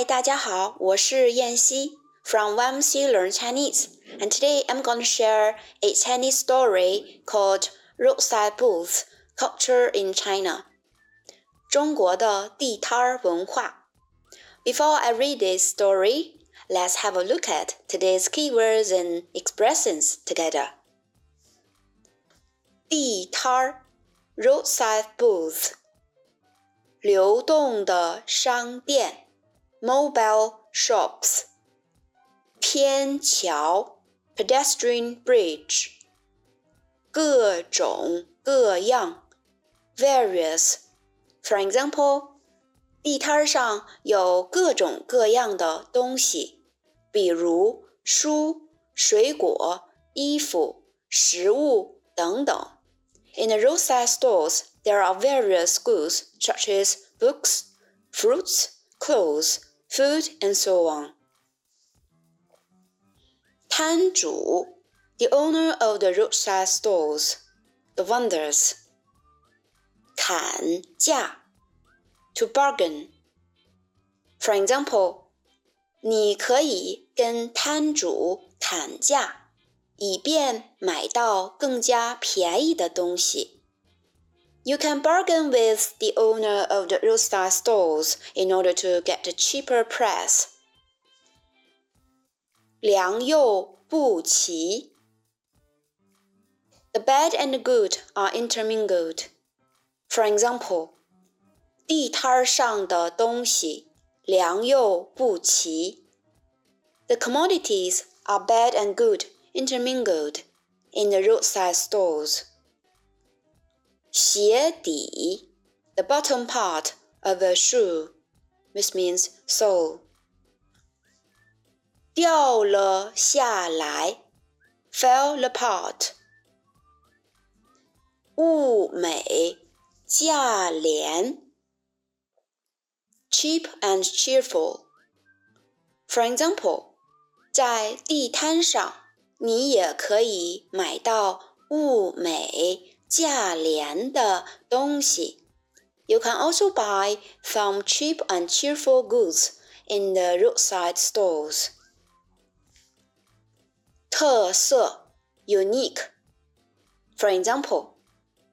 嗨，大家好，我是燕西，from YMC Learn Chinese, and today I'm going to share a Chinese story called Roadside Booths: Culture in China. 中国的地摊儿文化。Before I read this story, let's have a look at today's keywords and expressions together. 地摊儿 roadside booth 流动的商店 mobile shops 天桥 pedestrian bridge 各种各样 various for example 地摊上有各种各样的东西，比如书、水果、衣服、食物等等。In the roadside stores, there are various goods such as books, fruits, clothes, food, and so on. 摊主 the owner of the roadside stores, the vendors. 砍价 to bargain. For example, 你可以跟摊主砍价。以便买到更加便宜的东西。 You can bargain with the owner of the roadside stalls in order to get a cheaper price. 良莠不齐。The bad and the good are intermingled. For example, 地摊上的东西良莠不齐。The commodities are bad and good intermingled in the roadside stores. 鞋底 the bottom part of a shoe, which means sole. 掉了下来 fell apart. 物美价廉 cheap and cheerful. For example, 在地摊上你也可以买到物美 价廉的东西。You can also buy some cheap and cheerful goods in the roadside stores. 特色 unique. For example,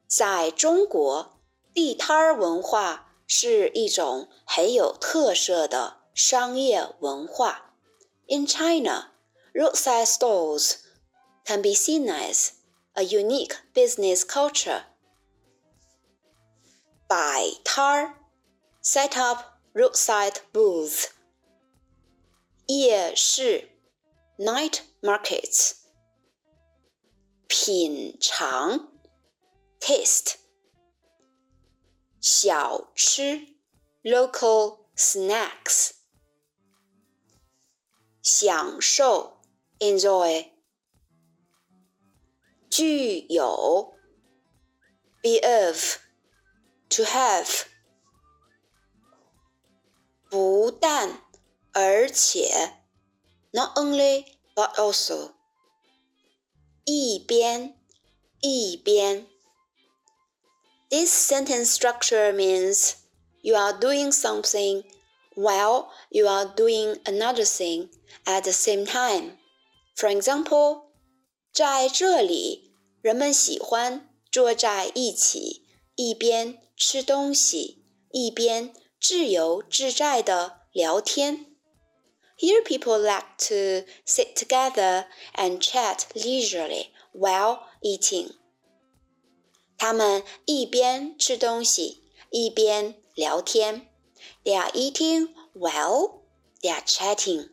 在中国，地摊儿文化是一种很有特色的商业文化。In China, roadside stores can be seen as a unique business culture. By tar, set up roadside booths. 夜市 night markets. 品尝 taste. 小吃 local snacks. 享受 enjoy 具有 be of to have 不但而且 not only but also 一边一边 This sentence structure means you are doing something while you are doing another thing at the same time. For example, 在这里，人们喜欢坐在一起，一边吃东西，一边自由自在的聊天。Here people like to sit together and chat leisurely while eating. 他们一边吃东西，一边聊天。They are eating while they are chatting.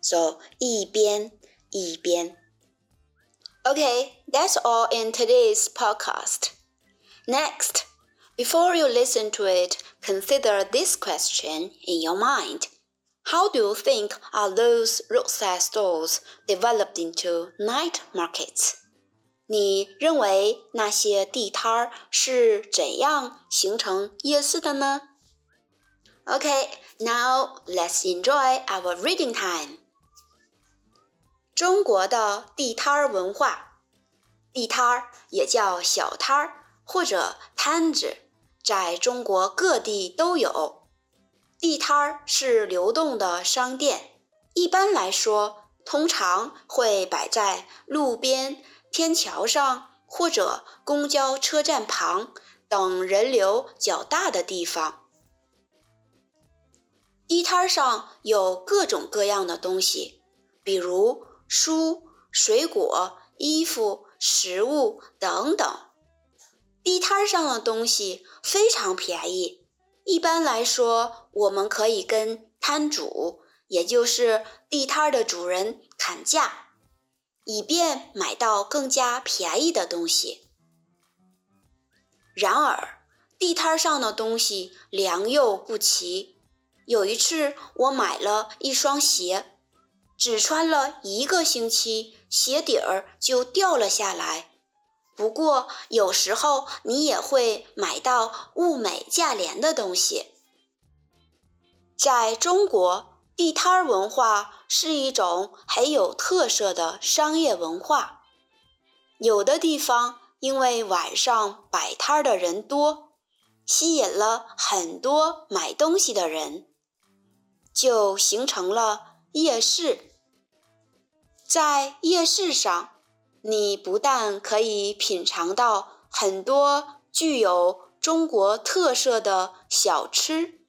So 一边一边。 Okay, that's all in today's podcast. Next, before you listen to it, consider this question in your mind. How do you think are those roadside stores developed into night markets? 你认为那些地摊儿是怎样形成夜市的呢？Okay, now let's enjoy our reading time. 中国的地摊儿文化，地摊儿也叫小摊儿或者摊子，在中国各地都有。地摊儿是流动的商店，一般来说，通常会摆在路边、天桥上或者公交车站旁等人流较大的地方。地摊儿上有各种各样的东西，比如书、水果、衣服、食物等等。地摊上的东西非常便宜，一般来说，我们可以跟摊主，也就是地摊的主人砍价，以便买到更加便宜的东西。然而，地摊上的东西良莠不齐。有一次，我买了一双鞋，只穿了一个星期，鞋底儿就掉了下来。不过，有时候你也会买到物美价廉的东西。在中国，地摊儿文化是一种很有特色的商业文化。有的地方因为晚上摆摊儿的人多，吸引了很多买东西的人。就形成了夜市。在夜市上，你不但可以品尝到很多具有中国特色的小吃，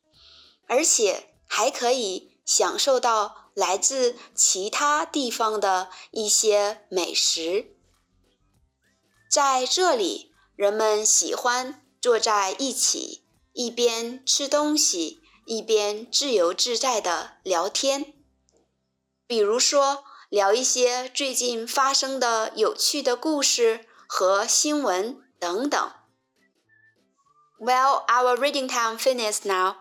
而且还可以享受到来自其他地方的一些美食。在这里，人们喜欢坐在一起，一边吃东西。一边自由自在的聊天，比如说聊一些最近发生的有趣的故事和新闻等等。Well, our reading time finished now.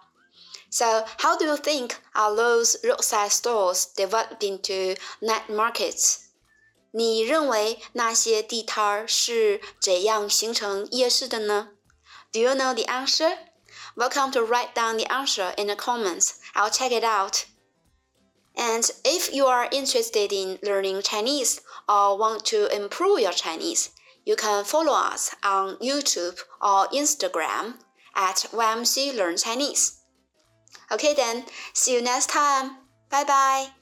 So, how do you think are those roadside stores developed into night markets? 你认为那些地摊儿是怎样形成夜市的呢？Do you know the answer? Welcome to write down the answer in the comments. I'll check it out. And if you are interested in learning Chinese or want to improve your Chinese, you can follow us on YouTube or Instagram at YMC Learn Chinese. Okay then, see you next time. Bye bye.